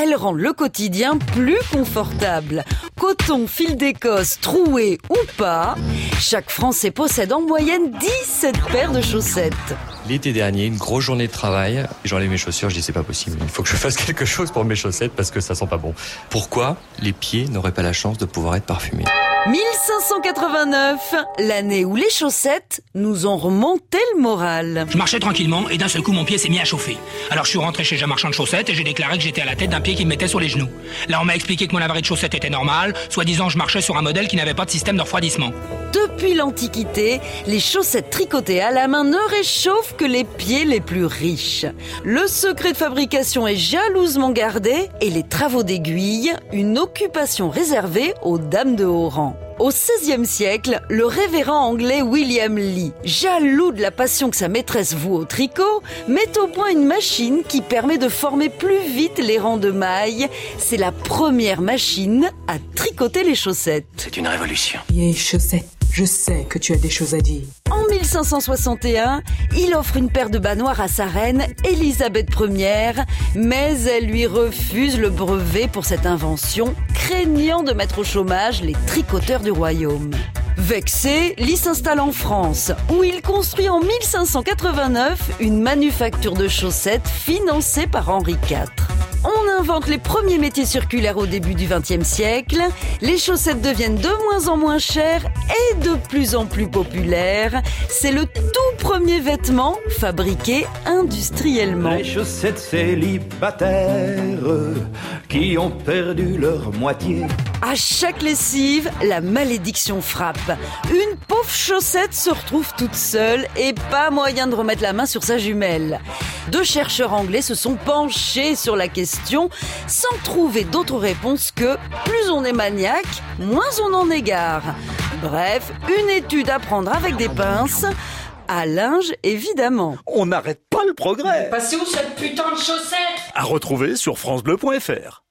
elles rendent le quotidien plus confortable. Coton, fil d'Écosse, troué ou pas, chaque Français possède en moyenne 17 paires de chaussettes. L'été dernier, une grosse journée de travail, j'enlève mes chaussures, je dis c'est pas possible, il faut que je fasse quelque chose pour mes chaussettes parce que ça sent pas bon. Pourquoi les pieds n'auraient pas la chance de pouvoir être parfumés? 1589, l'année où les chaussettes nous ont remonté le moral. Je marchais tranquillement et d'un seul coup mon pied s'est mis à chauffer. Alors je suis rentré chez un marchand de chaussettes et j'ai déclaré que j'étais à la tête d'un pied qui me mettait sur les genoux. Là on m'a expliqué que mon avarie de chaussettes était normal, soi-disant je marchais sur un modèle qui n'avait pas de système de refroidissement. Depuis l'Antiquité, les chaussettes tricotées à la main ne réchauffent que les pieds les plus riches. Le secret de fabrication est jalousement gardé et les travaux d'aiguille, une occupation réservée aux dames de haut rang. Au XVIe siècle, le révérend anglais William Lee, jaloux de la passion que sa maîtresse voue au tricot, met au point une machine qui permet de former plus vite les rangs de mailles. C'est la première machine à tricoter les chaussettes. C'est une révolution. Vieille chaussette, je sais que tu as des choses à dire. En 1561, il offre une paire de bas noirs à sa reine, Élisabeth Ier, mais elle lui refuse le brevet pour cette invention, craignant de mettre au chômage les tricoteurs du royaume. Vexé, Lee s'installe en France, où il construit en 1589 une manufacture de chaussettes financée par Henri IV. Invente les premiers métiers circulaires au début du XXe siècle, les chaussettes deviennent de moins en moins chères et de plus en plus populaires. C'est le tout premier vêtement fabriqué industriellement. Les chaussettes célibataires qui ont perdu leur moitié. À chaque lessive, la malédiction frappe. Une pauvre chaussette se retrouve toute seule et pas moyen de remettre la main sur sa jumelle. Deux chercheurs anglais se sont penchés sur la question sans trouver d'autre réponse que plus on est maniaque, moins on en égare. Bref, une étude à prendre avec des pinces. À linge, évidemment. On n'arrête pas le progrès. Passez où cette putain de chaussette? À retrouver sur FranceBleu.fr.